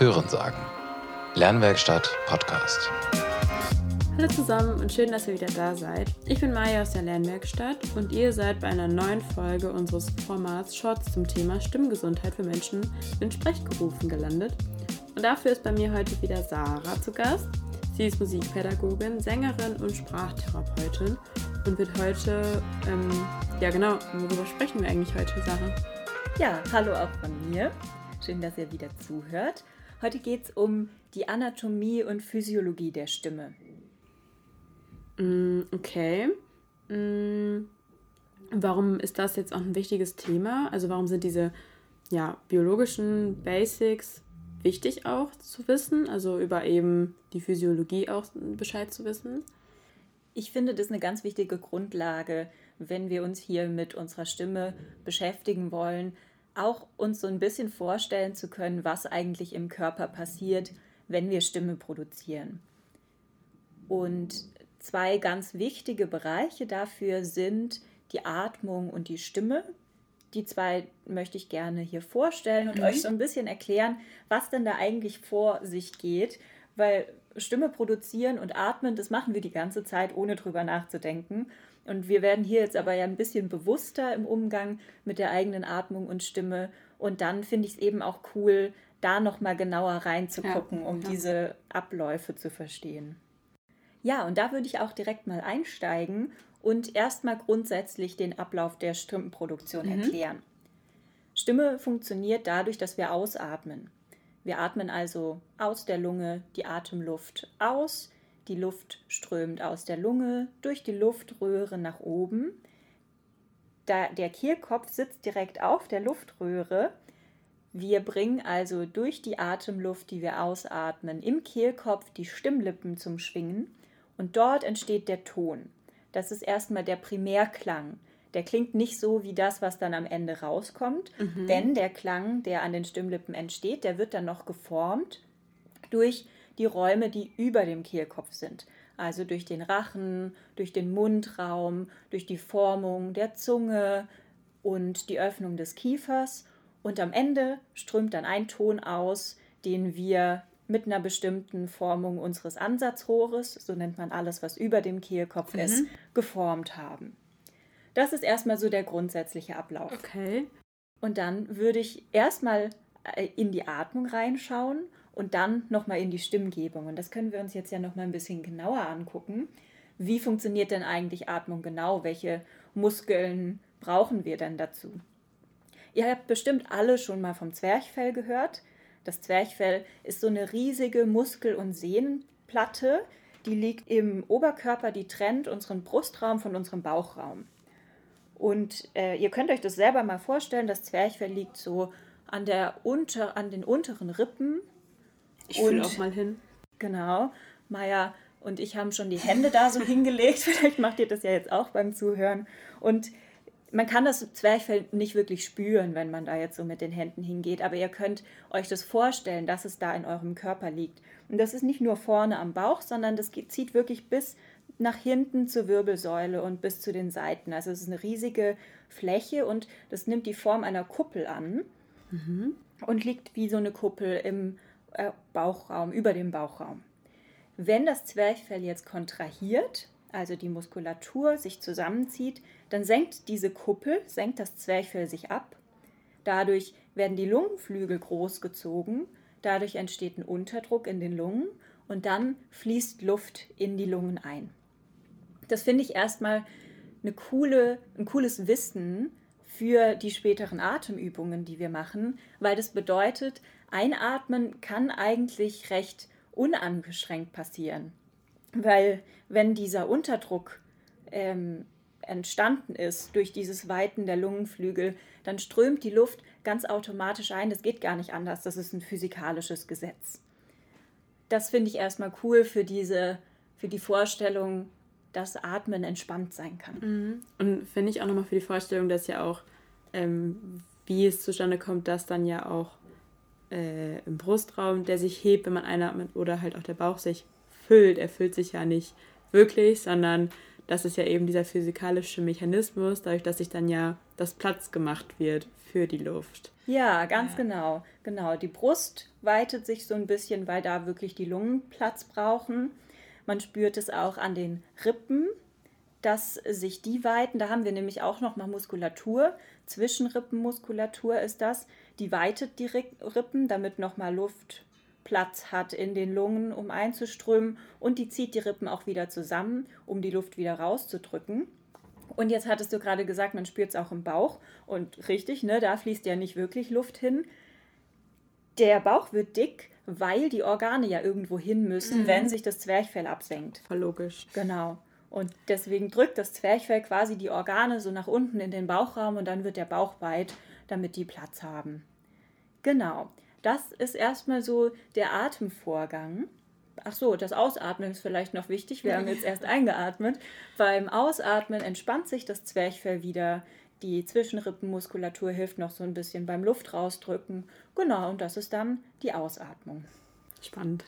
Hören sagen. Lernwerkstatt Podcast. Hallo zusammen und schön, dass ihr wieder da seid. Ich bin Maya aus der Lernwerkstatt und ihr seid bei einer neuen Folge unseres Formats Shorts zum Thema Stimmgesundheit für Menschen in Sprechgerufen gelandet. Und dafür ist bei mir heute wieder Sarah zu Gast. Sie ist Musikpädagogin, Sängerin und Sprachtherapeutin und wird heute, ähm, ja genau, worüber sprechen wir eigentlich heute, Sarah? Ja, hallo auch von mir. Schön, dass ihr wieder zuhört. Heute geht es um die Anatomie und Physiologie der Stimme. Mm, okay. Mm, warum ist das jetzt auch ein wichtiges Thema? Also warum sind diese ja, biologischen Basics wichtig auch zu wissen? Also über eben die Physiologie auch Bescheid zu wissen? Ich finde das eine ganz wichtige Grundlage, wenn wir uns hier mit unserer Stimme beschäftigen wollen, auch uns so ein bisschen vorstellen zu können, was eigentlich im Körper passiert, wenn wir Stimme produzieren. Und zwei ganz wichtige Bereiche dafür sind die Atmung und die Stimme. Die zwei möchte ich gerne hier vorstellen und mhm. euch so ein bisschen erklären, was denn da eigentlich vor sich geht, weil Stimme produzieren und atmen, das machen wir die ganze Zeit, ohne drüber nachzudenken. Und wir werden hier jetzt aber ja ein bisschen bewusster im Umgang mit der eigenen Atmung und Stimme. Und dann finde ich es eben auch cool, da nochmal genauer reinzugucken, ja, um ja. diese Abläufe zu verstehen. Ja, und da würde ich auch direkt mal einsteigen und erstmal grundsätzlich den Ablauf der Stimmenproduktion mhm. erklären. Stimme funktioniert dadurch, dass wir ausatmen. Wir atmen also aus der Lunge die Atemluft aus, die Luft strömt aus der Lunge durch die Luftröhre nach oben. Da der Kehlkopf sitzt direkt auf der Luftröhre. Wir bringen also durch die Atemluft, die wir ausatmen, im Kehlkopf die Stimmlippen zum Schwingen und dort entsteht der Ton. Das ist erstmal der Primärklang. Der klingt nicht so wie das, was dann am Ende rauskommt, mhm. denn der Klang, der an den Stimmlippen entsteht, der wird dann noch geformt durch die Räume, die über dem Kehlkopf sind. Also durch den Rachen, durch den Mundraum, durch die Formung der Zunge und die Öffnung des Kiefers. Und am Ende strömt dann ein Ton aus, den wir mit einer bestimmten Formung unseres Ansatzrohres, so nennt man alles, was über dem Kehlkopf mhm. ist, geformt haben. Das ist erstmal so der grundsätzliche Ablauf. Okay. Und dann würde ich erstmal äh, in die Atmung reinschauen und dann nochmal in die Stimmgebung. Und das können wir uns jetzt ja nochmal ein bisschen genauer angucken. Wie funktioniert denn eigentlich Atmung genau? Welche Muskeln brauchen wir denn dazu? Ihr habt bestimmt alle schon mal vom Zwerchfell gehört. Das Zwerchfell ist so eine riesige Muskel- und Sehnenplatte, die liegt im Oberkörper, die trennt unseren Brustraum von unserem Bauchraum. Und äh, ihr könnt euch das selber mal vorstellen, das Zwerchfell liegt so an, der unter, an den unteren Rippen ich fühle auch mal hin. Genau. Maya und ich haben schon die Hände da so hingelegt. Vielleicht macht ihr das ja jetzt auch beim Zuhören. Und man kann das Zwerchfell nicht wirklich spüren, wenn man da jetzt so mit den Händen hingeht, aber ihr könnt euch das vorstellen, dass es da in eurem Körper liegt. Und das ist nicht nur vorne am Bauch, sondern das zieht wirklich bis nach hinten zur Wirbelsäule und bis zu den Seiten. Also es ist eine riesige Fläche und das nimmt die Form einer Kuppel an mhm. und liegt wie so eine Kuppel im äh, Bauchraum, über dem Bauchraum. Wenn das Zwerchfell jetzt kontrahiert, also die Muskulatur sich zusammenzieht, dann senkt diese Kuppel, senkt das Zwerchfell sich ab. Dadurch werden die Lungenflügel großgezogen, dadurch entsteht ein Unterdruck in den Lungen und dann fließt Luft in die Lungen ein. Das finde ich erstmal eine coole, ein cooles Wissen für die späteren Atemübungen, die wir machen, weil das bedeutet, Einatmen kann eigentlich recht unangeschränkt passieren, weil wenn dieser Unterdruck ähm, entstanden ist durch dieses Weiten der Lungenflügel, dann strömt die Luft ganz automatisch ein. Das geht gar nicht anders. Das ist ein physikalisches Gesetz. Das finde ich erstmal cool für diese, für die Vorstellung, dass Atmen entspannt sein kann. Mhm. Und finde ich auch nochmal für die Vorstellung, dass ja auch, ähm, wie es zustande kommt, dass dann ja auch äh, im Brustraum, der sich hebt, wenn man einatmet, oder halt auch der Bauch sich füllt. Er füllt sich ja nicht wirklich, sondern das ist ja eben dieser physikalische Mechanismus, dadurch, dass sich dann ja das Platz gemacht wird für die Luft. Ja, ganz ja. genau. Genau. Die Brust weitet sich so ein bisschen, weil da wirklich die Lungen Platz brauchen. Man spürt es auch an den Rippen, dass sich die weiten. Da haben wir nämlich auch noch mal Muskulatur. Zwischenrippenmuskulatur ist das. Die weitet die Rippen, damit noch mal Luft Platz hat in den Lungen, um einzuströmen. Und die zieht die Rippen auch wieder zusammen, um die Luft wieder rauszudrücken. Und jetzt hattest du gerade gesagt, man spürt es auch im Bauch. Und richtig, ne, da fließt ja nicht wirklich Luft hin. Der Bauch wird dick, weil die Organe ja irgendwo hin müssen, mhm. wenn sich das Zwerchfell absenkt. Voll logisch. Genau. Und deswegen drückt das Zwerchfell quasi die Organe so nach unten in den Bauchraum und dann wird der Bauch weit, damit die Platz haben. Genau. Das ist erstmal so der Atemvorgang. Ach so, das Ausatmen ist vielleicht noch wichtig. Wir haben jetzt erst eingeatmet. Beim Ausatmen entspannt sich das Zwerchfell wieder. Die Zwischenrippenmuskulatur hilft noch so ein bisschen beim Luft rausdrücken. Genau, und das ist dann die Ausatmung. Spannend.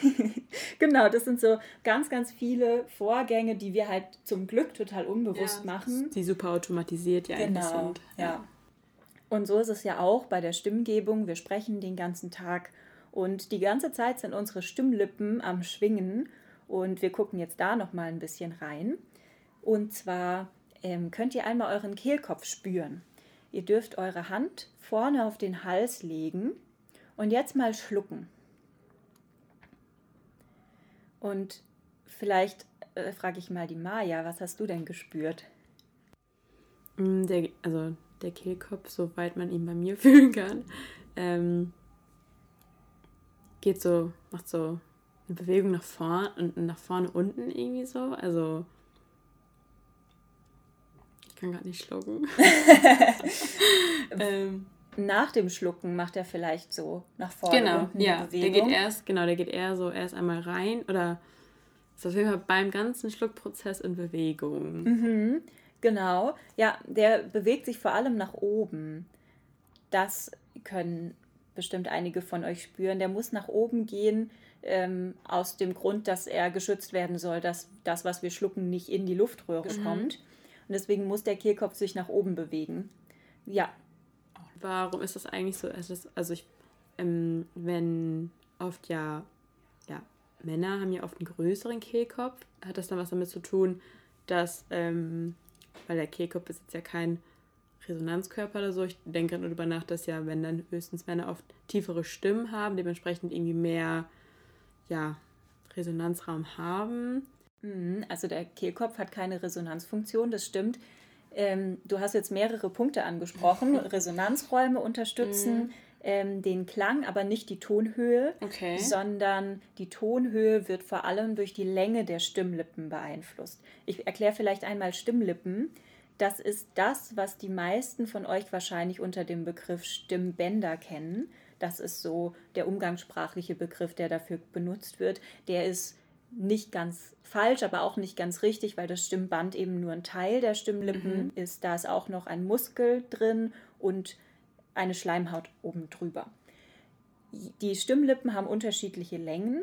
genau, das sind so ganz, ganz viele Vorgänge, die wir halt zum Glück total unbewusst ja, machen. Die super automatisiert ja genau, sind. Ja. ja. Und so ist es ja auch bei der Stimmgebung. Wir sprechen den ganzen Tag und die ganze Zeit sind unsere Stimmlippen am Schwingen. Und wir gucken jetzt da noch mal ein bisschen rein. Und zwar ähm, könnt ihr einmal euren Kehlkopf spüren. Ihr dürft eure Hand vorne auf den Hals legen und jetzt mal schlucken. Und vielleicht äh, frage ich mal die Maja, was hast du denn gespürt? Mm, der, also der Kehlkopf, soweit man ihn bei mir fühlen kann, ähm, geht so, macht so eine Bewegung nach vorne und nach vorne unten irgendwie so. Also kann gerade nicht schlucken. ähm, nach dem Schlucken macht er vielleicht so nach vorne genau, ja, Bewegung. Der geht erst, genau, der geht eher so erst einmal rein oder ist auf jeden Fall beim ganzen Schluckprozess in Bewegung. Mhm. Genau, ja, der bewegt sich vor allem nach oben. Das können bestimmt einige von euch spüren. Der muss nach oben gehen, ähm, aus dem Grund, dass er geschützt werden soll, dass das, was wir schlucken, nicht in die Luftröhre mhm. kommt. Und deswegen muss der Kehlkopf sich nach oben bewegen. Ja. Warum ist das eigentlich so? Also, ich, ähm, wenn oft ja, ja, Männer haben ja oft einen größeren Kehlkopf, hat das dann was damit zu tun, dass ähm, weil der Kehlkopf ist jetzt ja kein Resonanzkörper oder so. Ich denke gerade darüber nach, dass ja, wenn dann höchstens Männer oft tiefere Stimmen haben, dementsprechend irgendwie mehr ja, Resonanzraum haben. Mhm, also der Kehlkopf hat keine Resonanzfunktion, das stimmt. Ähm, du hast jetzt mehrere Punkte angesprochen. Resonanzräume unterstützen. Mhm ähm, den Klang, aber nicht die Tonhöhe, okay. sondern die Tonhöhe wird vor allem durch die Länge der Stimmlippen beeinflusst. Ich erkläre vielleicht einmal Stimmlippen. Das ist das, was die meisten von euch wahrscheinlich unter dem Begriff Stimmbänder kennen. Das ist so der umgangssprachliche Begriff, der dafür benutzt wird. Der ist nicht ganz falsch, aber auch nicht ganz richtig, weil das Stimmband eben nur ein Teil der Stimmlippen mhm. ist. Da ist auch noch ein Muskel drin und eine Schleimhaut oben drüber. Die Stimmlippen haben unterschiedliche Längen.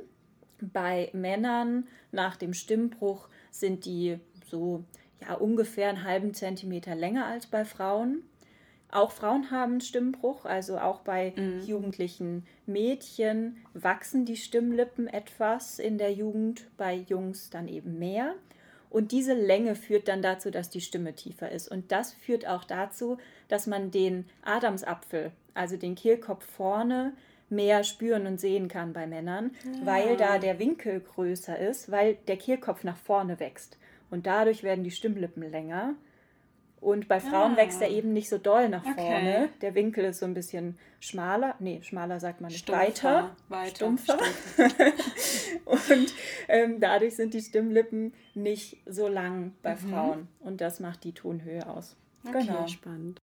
Bei Männern nach dem Stimmbruch sind die so ja, ungefähr einen halben Zentimeter länger als bei Frauen. Auch Frauen haben Stimmbruch, also auch bei mhm. jugendlichen Mädchen wachsen die Stimmlippen etwas in der Jugend, bei Jungs dann eben mehr. Und diese Länge führt dann dazu, dass die Stimme tiefer ist. Und das führt auch dazu, dass man den Adamsapfel, also den Kehlkopf vorne, mehr spüren und sehen kann bei Männern, ja. weil da der Winkel größer ist, weil der Kehlkopf nach vorne wächst. Und dadurch werden die Stimmlippen länger. Und bei Frauen ah. wächst er eben nicht so doll nach okay. vorne. Der Winkel ist so ein bisschen schmaler. Nee, schmaler sagt man nicht. Stumpfer, weiter. weiter. Stumpfer. Stumpfer. und ähm, dadurch sind die Stimmlippen nicht so lang bei mhm. Frauen. Und das macht die Tonhöhe aus. Okay, genau. spannend.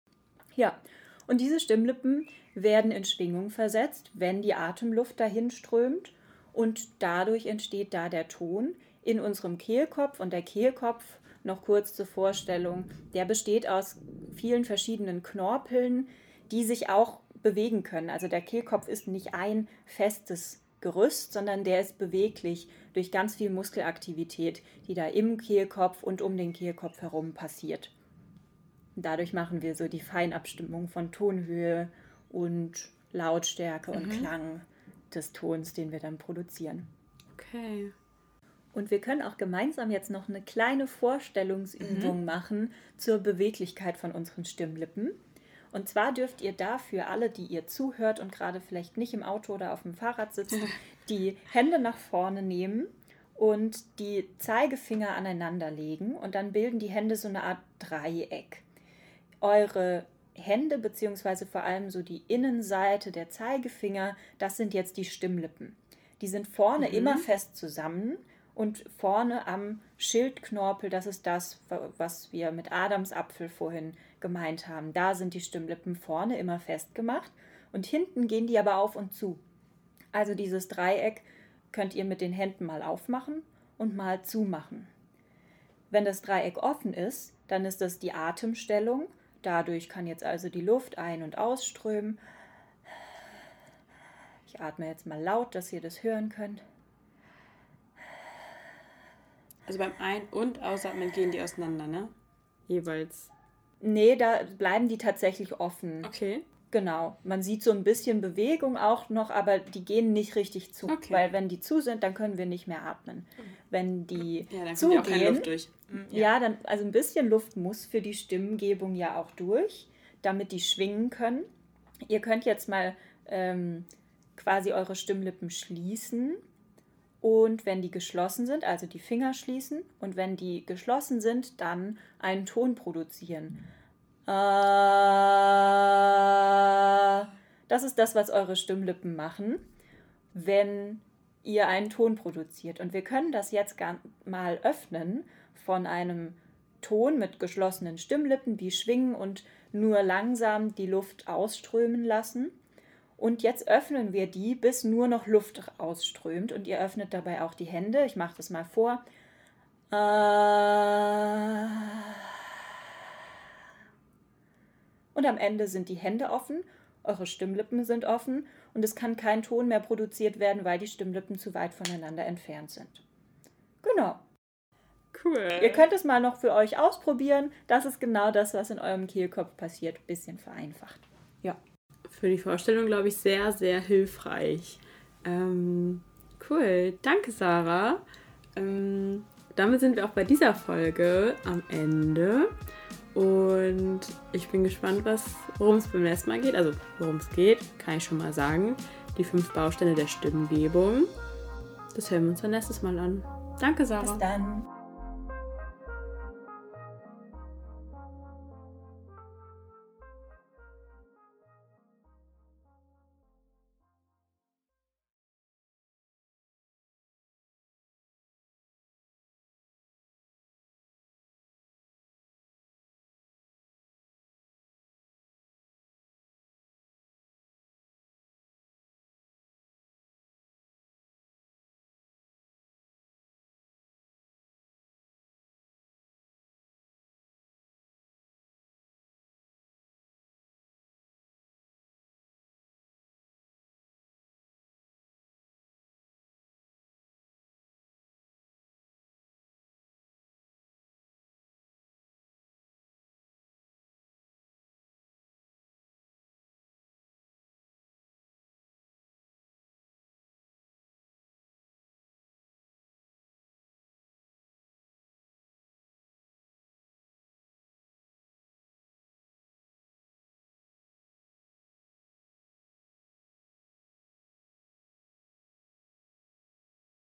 Ja, und diese Stimmlippen werden in Schwingung versetzt, wenn die Atemluft dahin strömt. Und dadurch entsteht da der Ton in unserem Kehlkopf. Und der Kehlkopf noch kurz zur Vorstellung. Der besteht aus vielen verschiedenen Knorpeln, die sich auch bewegen können. Also der Kehlkopf ist nicht ein festes Gerüst, sondern der ist beweglich durch ganz viel Muskelaktivität, die da im Kehlkopf und um den Kehlkopf herum passiert. Dadurch machen wir so die Feinabstimmung von Tonhöhe und Lautstärke mhm. und Klang des Tons, den wir dann produzieren. Okay. Und wir können auch gemeinsam jetzt noch eine kleine Vorstellungsübung mhm. machen zur Beweglichkeit von unseren Stimmlippen. Und zwar dürft ihr dafür alle, die ihr zuhört und gerade vielleicht nicht im Auto oder auf dem Fahrrad sitzen, die Hände nach vorne nehmen und die Zeigefinger aneinander legen und dann bilden die Hände so eine Art Dreieck. Eure Hände beziehungsweise vor allem so die Innenseite der Zeigefinger, das sind jetzt die Stimmlippen. Die sind vorne mhm. immer fest zusammen und vorne am Schildknorpel, das ist das, was wir mit Adamsapfel vorhin gemeint haben. Da sind die Stimmlippen vorne immer festgemacht und hinten gehen die aber auf und zu. Also dieses Dreieck könnt ihr mit den Händen mal aufmachen und mal zumachen. Wenn das Dreieck offen ist, dann ist das die Atemstellung. Dadurch kann jetzt also die Luft ein- und ausströmen. Ich atme jetzt mal laut, dass ihr das hören könnt. Also beim Ein- und Ausatmen gehen die auseinander, ne? Jeweils. Nee, da bleiben die tatsächlich offen. Okay. Genau. Man sieht so ein bisschen Bewegung auch noch, aber die gehen nicht richtig zu. Okay. Weil wenn die zu sind, dann können wir nicht mehr atmen. Wenn die ja, dann zugehen, auch keine Luft durch. Mhm, ja. ja, dann, also ein bisschen Luft muss für die Stimmgebung ja auch durch, damit die schwingen können. Ihr könnt jetzt mal ähm, quasi eure Stimmlippen schließen und wenn die geschlossen sind, also die Finger schließen und wenn die geschlossen sind, dann einen Ton produzieren. Äh, das ist das, was eure Stimmlippen machen, wenn ihr einen Ton produziert. Und wir können das jetzt mal öffnen von einem Ton mit geschlossenen Stimmlippen, die schwingen und nur langsam die Luft ausströmen lassen. Und jetzt öffnen wir die, bis nur noch Luft ausströmt. Und ihr öffnet dabei auch die Hände. Ich mache das mal vor. Und am Ende sind die Hände offen, eure Stimmlippen sind offen und es kann kein Ton mehr produziert werden, weil die Stimmlippen zu weit voneinander entfernt sind. Genau. Cool. Ihr könnt es mal noch für euch ausprobieren. Das ist genau das, was in eurem Kehlkopf passiert. Bisschen vereinfacht. Ja für die Vorstellung, glaube ich, sehr, sehr hilfreich. Ähm, cool. Danke, Sarah. Ähm, damit sind wir auch bei dieser Folge am Ende. Und ich bin gespannt, worum es beim nächsten Mal geht. Also, worum es geht, kann ich schon mal sagen. Die fünf Bausteine der Stimmgebung. Das hören wir uns dann nächstes Mal an. Danke, Sarah. Bis dann.